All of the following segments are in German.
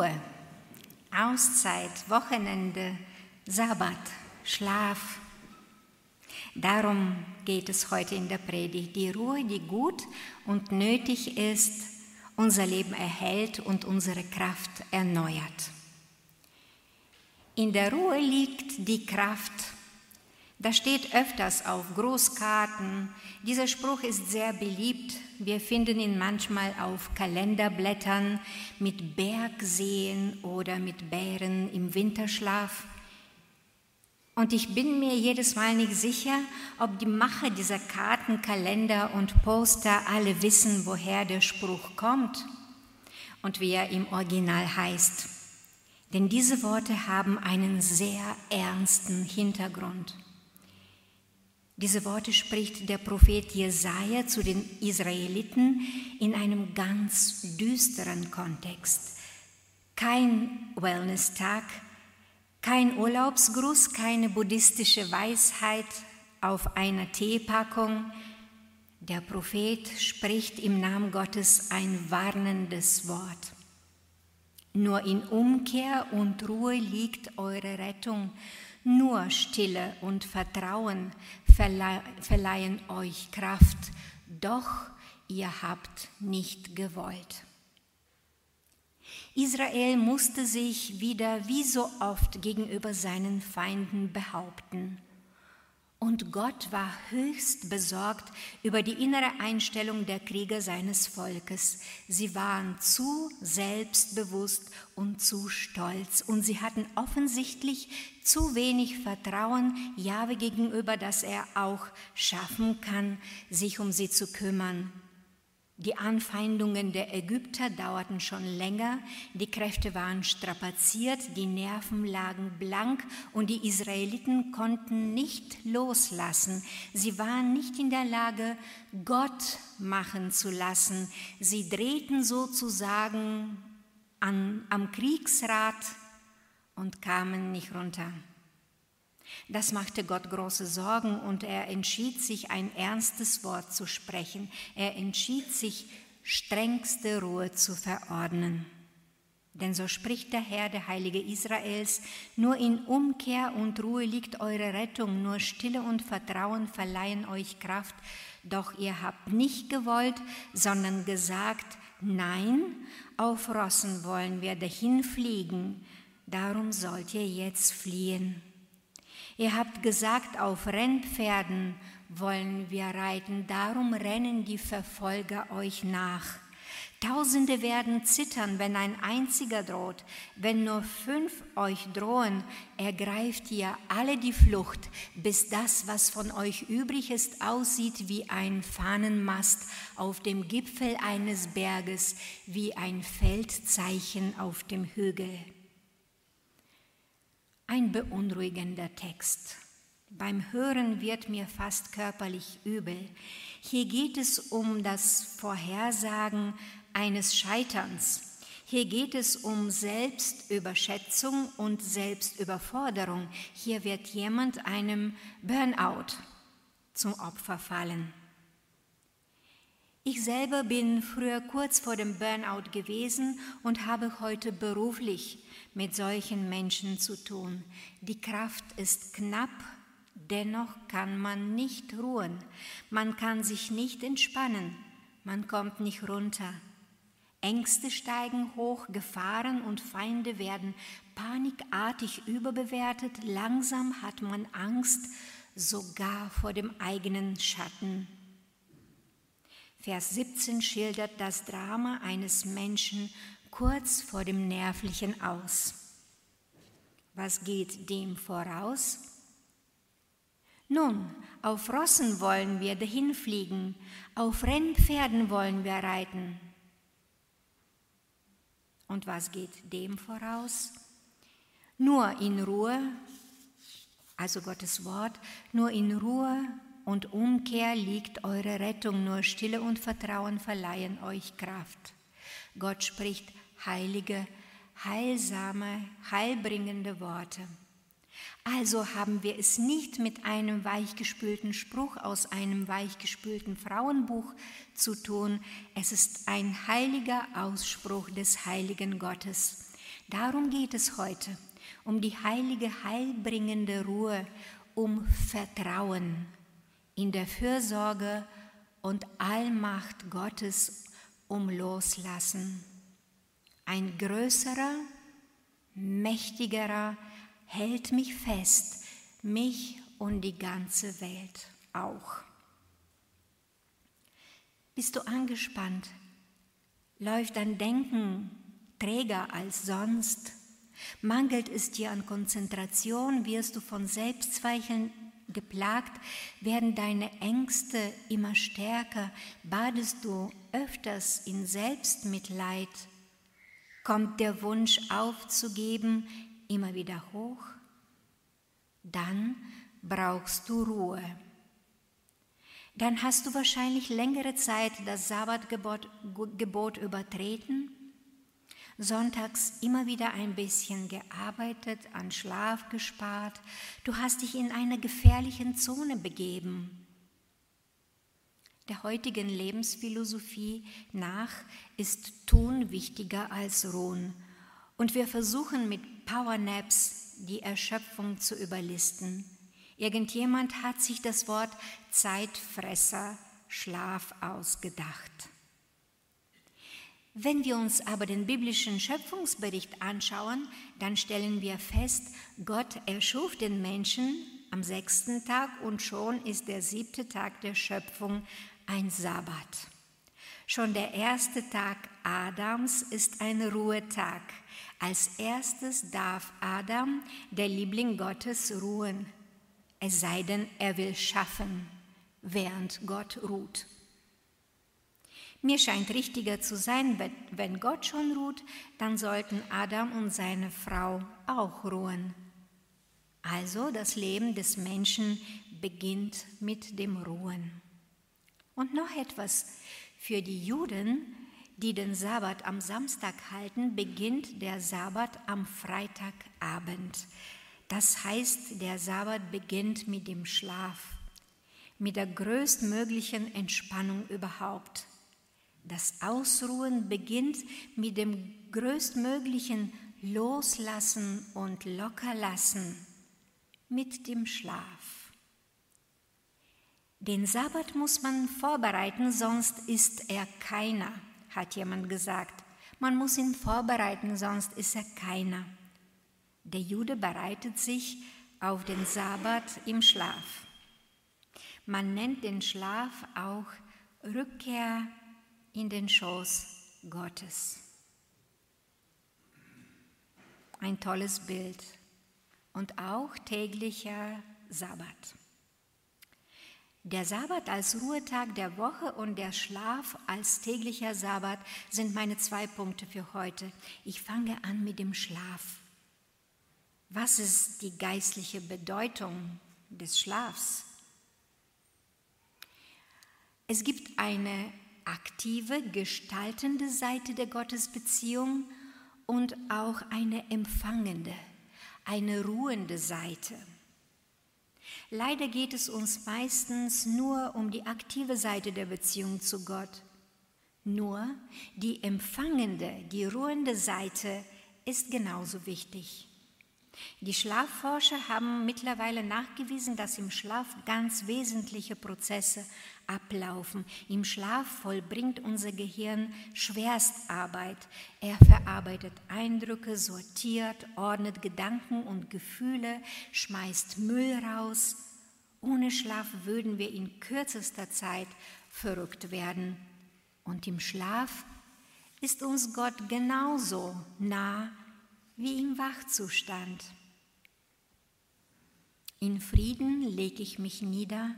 Ruhe, Auszeit, Wochenende, Sabbat, Schlaf. Darum geht es heute in der Predigt. Die Ruhe, die gut und nötig ist, unser Leben erhält und unsere Kraft erneuert. In der Ruhe liegt die Kraft. Das steht öfters auf Großkarten. Dieser Spruch ist sehr beliebt. Wir finden ihn manchmal auf Kalenderblättern mit Bergseen oder mit Bären im Winterschlaf. Und ich bin mir jedes Mal nicht sicher, ob die Macher dieser Karten, Kalender und Poster alle wissen, woher der Spruch kommt und wie er im Original heißt. Denn diese Worte haben einen sehr ernsten Hintergrund. Diese Worte spricht der Prophet Jesaja zu den Israeliten in einem ganz düsteren Kontext. Kein Wellness-Tag, kein Urlaubsgruß, keine buddhistische Weisheit auf einer Teepackung. Der Prophet spricht im Namen Gottes ein warnendes Wort. Nur in Umkehr und Ruhe liegt eure Rettung. Nur Stille und Vertrauen verleihen euch Kraft, doch ihr habt nicht gewollt. Israel musste sich wieder wie so oft gegenüber seinen Feinden behaupten. Und Gott war höchst besorgt über die innere Einstellung der Krieger seines Volkes. Sie waren zu selbstbewusst und zu stolz und sie hatten offensichtlich zu wenig Vertrauen Jahwe gegenüber, dass er auch schaffen kann, sich um sie zu kümmern. Die Anfeindungen der Ägypter dauerten schon länger, die Kräfte waren strapaziert, die Nerven lagen blank und die Israeliten konnten nicht loslassen. Sie waren nicht in der Lage, Gott machen zu lassen. Sie drehten sozusagen an, am Kriegsrad und kamen nicht runter. Das machte Gott große Sorgen und er entschied sich, ein ernstes Wort zu sprechen. Er entschied sich, strengste Ruhe zu verordnen. Denn so spricht der Herr, der Heilige Israels, nur in Umkehr und Ruhe liegt eure Rettung, nur Stille und Vertrauen verleihen euch Kraft, doch ihr habt nicht gewollt, sondern gesagt, nein, auf Rossen wollen wir dahin fliegen, darum sollt ihr jetzt fliehen. Ihr habt gesagt, auf Rennpferden wollen wir reiten, darum rennen die Verfolger euch nach. Tausende werden zittern, wenn ein einziger droht. Wenn nur fünf euch drohen, ergreift ihr alle die Flucht, bis das, was von euch übrig ist, aussieht wie ein Fahnenmast auf dem Gipfel eines Berges, wie ein Feldzeichen auf dem Hügel. Ein beunruhigender Text. Beim Hören wird mir fast körperlich übel. Hier geht es um das Vorhersagen eines Scheiterns. Hier geht es um Selbstüberschätzung und Selbstüberforderung. Hier wird jemand einem Burnout zum Opfer fallen. Ich selber bin früher kurz vor dem Burnout gewesen und habe heute beruflich mit solchen Menschen zu tun. Die Kraft ist knapp, dennoch kann man nicht ruhen, man kann sich nicht entspannen, man kommt nicht runter. Ängste steigen hoch, Gefahren und Feinde werden panikartig überbewertet, langsam hat man Angst, sogar vor dem eigenen Schatten. Vers 17 schildert das Drama eines Menschen kurz vor dem Nervlichen aus. Was geht dem voraus? Nun, auf Rossen wollen wir dahin fliegen, auf Rennpferden wollen wir reiten. Und was geht dem voraus? Nur in Ruhe, also Gottes Wort, nur in Ruhe und Umkehr liegt eure Rettung, nur Stille und Vertrauen verleihen euch Kraft. Gott spricht heilige, heilsame, heilbringende Worte. Also haben wir es nicht mit einem weichgespülten Spruch aus einem weichgespülten Frauenbuch zu tun. Es ist ein heiliger Ausspruch des heiligen Gottes. Darum geht es heute, um die heilige, heilbringende Ruhe, um Vertrauen in der Fürsorge und Allmacht Gottes, um Loslassen. Ein größerer, mächtigerer hält mich fest, mich und die ganze Welt auch. Bist du angespannt? Läuft dein Denken träger als sonst? Mangelt es dir an Konzentration? Wirst du von Selbstzweifeln geplagt? Werden deine Ängste immer stärker? Badest du öfters in Selbstmitleid? Kommt der Wunsch aufzugeben immer wieder hoch? Dann brauchst du Ruhe. Dann hast du wahrscheinlich längere Zeit das Sabbatgebot Gebot übertreten, sonntags immer wieder ein bisschen gearbeitet, an Schlaf gespart, du hast dich in eine gefährliche Zone begeben. Der heutigen Lebensphilosophie nach ist Tun wichtiger als Ruhen und wir versuchen mit Powernaps die Erschöpfung zu überlisten. Irgendjemand hat sich das Wort Zeitfresser, Schlaf ausgedacht. Wenn wir uns aber den biblischen Schöpfungsbericht anschauen, dann stellen wir fest, Gott erschuf den Menschen am sechsten Tag und schon ist der siebte Tag der Schöpfung ein Sabbat. Schon der erste Tag Adams ist ein Ruhetag. Als erstes darf Adam, der Liebling Gottes, ruhen es sei denn, er will schaffen, während Gott ruht. Mir scheint richtiger zu sein, wenn Gott schon ruht, dann sollten Adam und seine Frau auch ruhen. Also das Leben des Menschen beginnt mit dem Ruhen. Und noch etwas, für die Juden, die den Sabbat am Samstag halten, beginnt der Sabbat am Freitagabend. Das heißt, der Sabbat beginnt mit dem Schlaf, mit der größtmöglichen Entspannung überhaupt. Das Ausruhen beginnt mit dem größtmöglichen Loslassen und Lockerlassen, mit dem Schlaf. Den Sabbat muss man vorbereiten, sonst ist er keiner, hat jemand gesagt. Man muss ihn vorbereiten, sonst ist er keiner. Der Jude bereitet sich auf den Sabbat im Schlaf. Man nennt den Schlaf auch Rückkehr in den Schoß Gottes. Ein tolles Bild und auch täglicher Sabbat. Der Sabbat als Ruhetag der Woche und der Schlaf als täglicher Sabbat sind meine zwei Punkte für heute. Ich fange an mit dem Schlaf. Was ist die geistliche Bedeutung des Schlafs? Es gibt eine aktive, gestaltende Seite der Gottesbeziehung und auch eine empfangende, eine ruhende Seite. Leider geht es uns meistens nur um die aktive Seite der Beziehung zu Gott. Nur die empfangende, die ruhende Seite ist genauso wichtig. Die Schlafforscher haben mittlerweile nachgewiesen, dass im Schlaf ganz wesentliche Prozesse ablaufen. Im Schlaf vollbringt unser Gehirn Schwerstarbeit. Er verarbeitet Eindrücke, sortiert, ordnet Gedanken und Gefühle, schmeißt Müll raus. Ohne Schlaf würden wir in kürzester Zeit verrückt werden. Und im Schlaf ist uns Gott genauso nah wie im Wachzustand. In Frieden lege ich mich nieder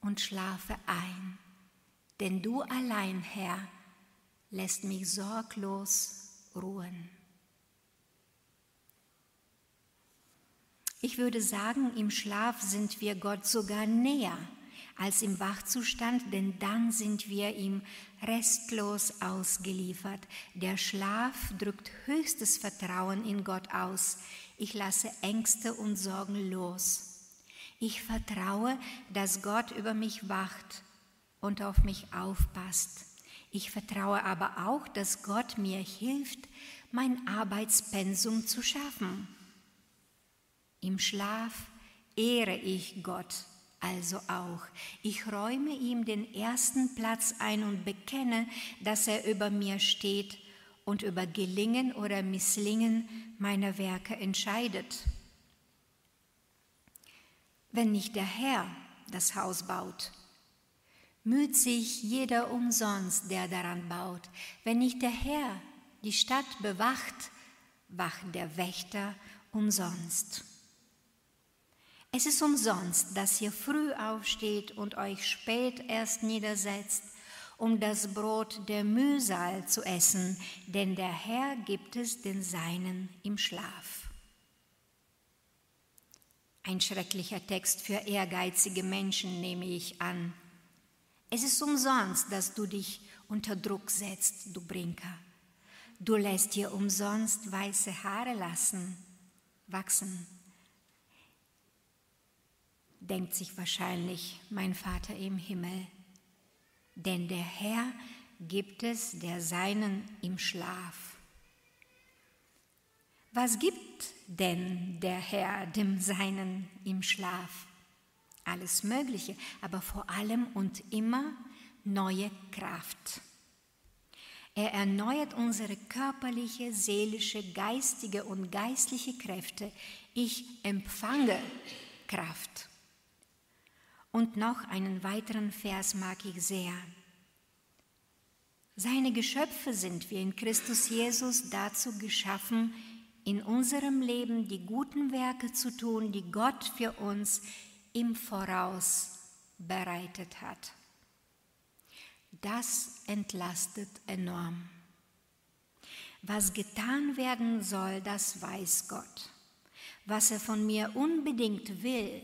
und schlafe ein, denn du allein, Herr, lässt mich sorglos ruhen. Ich würde sagen, im Schlaf sind wir Gott sogar näher als im Wachzustand, denn dann sind wir ihm restlos ausgeliefert. Der Schlaf drückt höchstes Vertrauen in Gott aus. Ich lasse Ängste und Sorgen los. Ich vertraue, dass Gott über mich wacht und auf mich aufpasst. Ich vertraue aber auch, dass Gott mir hilft, mein Arbeitspensum zu schaffen. Im Schlaf ehre ich Gott also auch. Ich räume ihm den ersten Platz ein und bekenne, dass er über mir steht und über Gelingen oder Misslingen meiner Werke entscheidet. Wenn nicht der Herr das Haus baut, müht sich jeder umsonst, der daran baut. Wenn nicht der Herr die Stadt bewacht, wacht der Wächter umsonst. Es ist umsonst, dass ihr früh aufsteht und euch spät erst niedersetzt, um das Brot der Mühsal zu essen, denn der Herr gibt es den Seinen im Schlaf. Ein schrecklicher Text für ehrgeizige Menschen, nehme ich an. Es ist umsonst, dass du dich unter Druck setzt, du Brinker. Du lässt dir umsonst weiße Haare lassen, wachsen denkt sich wahrscheinlich mein Vater im Himmel. Denn der Herr gibt es der Seinen im Schlaf. Was gibt denn der Herr dem Seinen im Schlaf? Alles Mögliche, aber vor allem und immer neue Kraft. Er erneuert unsere körperliche, seelische, geistige und geistliche Kräfte. Ich empfange Kraft. Und noch einen weiteren Vers mag ich sehr. Seine Geschöpfe sind wir in Christus Jesus dazu geschaffen, in unserem Leben die guten Werke zu tun, die Gott für uns im Voraus bereitet hat. Das entlastet enorm. Was getan werden soll, das weiß Gott. Was er von mir unbedingt will,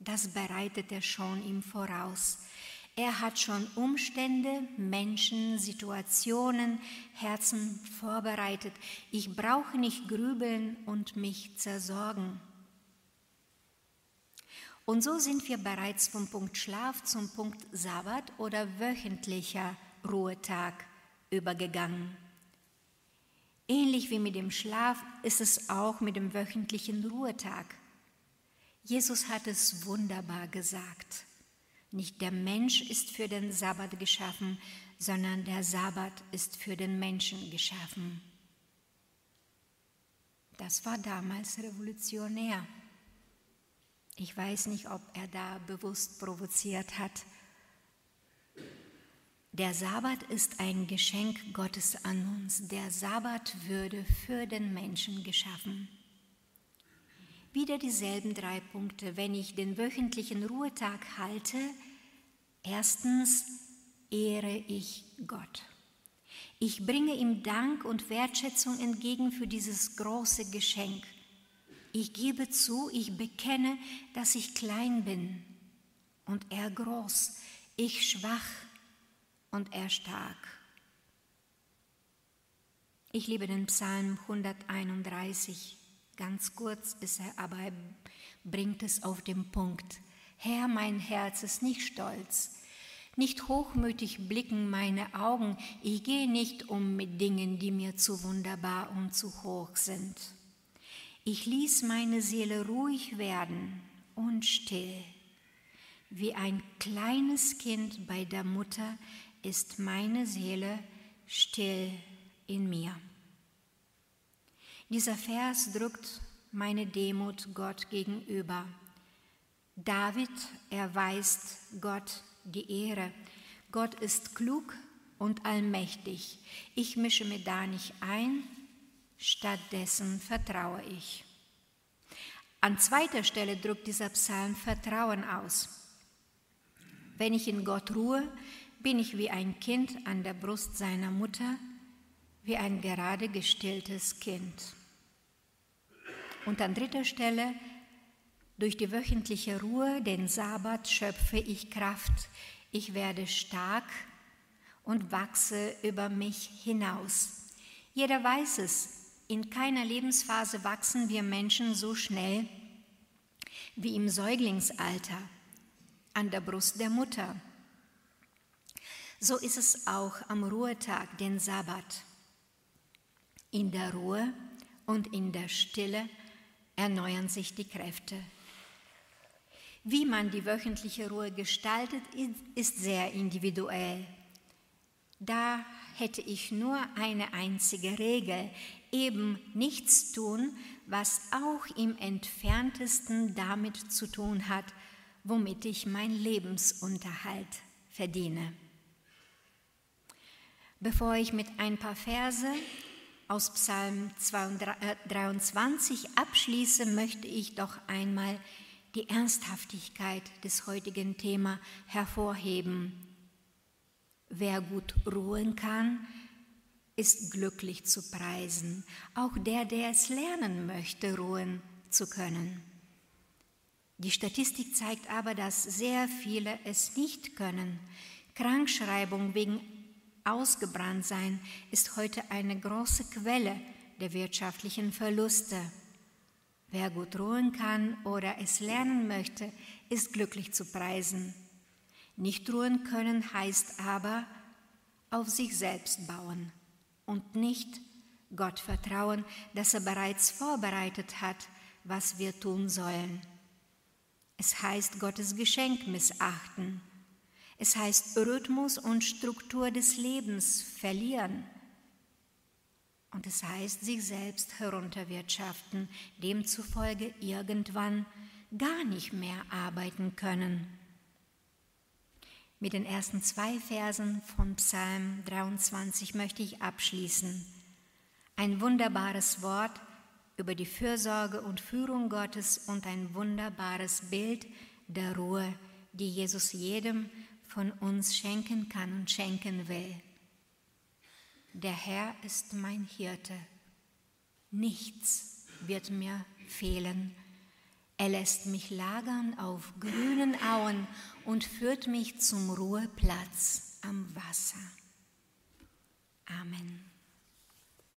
das bereitet er schon im Voraus. Er hat schon Umstände, Menschen, Situationen, Herzen vorbereitet. Ich brauche nicht grübeln und mich zersorgen. Und so sind wir bereits vom Punkt Schlaf zum Punkt Sabbat oder wöchentlicher Ruhetag übergegangen. Ähnlich wie mit dem Schlaf ist es auch mit dem wöchentlichen Ruhetag. Jesus hat es wunderbar gesagt. Nicht der Mensch ist für den Sabbat geschaffen, sondern der Sabbat ist für den Menschen geschaffen. Das war damals revolutionär. Ich weiß nicht, ob er da bewusst provoziert hat. Der Sabbat ist ein Geschenk Gottes an uns. Der Sabbat würde für den Menschen geschaffen. Wieder dieselben drei Punkte. Wenn ich den wöchentlichen Ruhetag halte, erstens ehre ich Gott. Ich bringe ihm Dank und Wertschätzung entgegen für dieses große Geschenk. Ich gebe zu, ich bekenne, dass ich klein bin und er groß, ich schwach und er stark. Ich liebe den Psalm 131 ganz kurz ist er, aber er bringt es auf den Punkt. Herr, mein Herz ist nicht stolz, nicht hochmütig blicken meine Augen, ich gehe nicht um mit Dingen, die mir zu wunderbar und zu hoch sind. Ich ließ meine Seele ruhig werden und still. Wie ein kleines Kind bei der Mutter ist meine Seele still in mir. Dieser Vers drückt meine Demut Gott gegenüber. David erweist Gott die Ehre. Gott ist klug und allmächtig. Ich mische mir da nicht ein, stattdessen vertraue ich. An zweiter Stelle drückt dieser Psalm Vertrauen aus. Wenn ich in Gott ruhe, bin ich wie ein Kind an der Brust seiner Mutter, wie ein gerade gestilltes Kind. Und an dritter Stelle, durch die wöchentliche Ruhe, den Sabbat, schöpfe ich Kraft. Ich werde stark und wachse über mich hinaus. Jeder weiß es, in keiner Lebensphase wachsen wir Menschen so schnell wie im Säuglingsalter an der Brust der Mutter. So ist es auch am Ruhetag, den Sabbat. In der Ruhe und in der Stille erneuern sich die Kräfte. Wie man die wöchentliche Ruhe gestaltet, ist sehr individuell. Da hätte ich nur eine einzige Regel, eben nichts tun, was auch im entferntesten damit zu tun hat, womit ich mein Lebensunterhalt verdiene. Bevor ich mit ein paar Verse aus Psalm 23 abschließe, möchte ich doch einmal die Ernsthaftigkeit des heutigen Themas hervorheben. Wer gut ruhen kann, ist glücklich zu preisen, auch der, der es lernen möchte, ruhen zu können. Die Statistik zeigt aber, dass sehr viele es nicht können. Krankschreibung wegen Ausgebranntsein ist heute eine große Quelle der wirtschaftlichen Verluste. Wer gut ruhen kann oder es lernen möchte, ist glücklich zu preisen. Nicht ruhen können heißt aber auf sich selbst bauen und nicht Gott vertrauen, dass er bereits vorbereitet hat, was wir tun sollen. Es heißt Gottes Geschenk missachten. Es heißt Rhythmus und Struktur des Lebens verlieren. Und es heißt sich selbst herunterwirtschaften, demzufolge irgendwann gar nicht mehr arbeiten können. Mit den ersten zwei Versen von Psalm 23 möchte ich abschließen. Ein wunderbares Wort über die Fürsorge und Führung Gottes und ein wunderbares Bild der Ruhe, die Jesus jedem von uns schenken kann und schenken will. Der Herr ist mein Hirte. Nichts wird mir fehlen. Er lässt mich lagern auf grünen Auen und führt mich zum Ruheplatz am Wasser. Amen.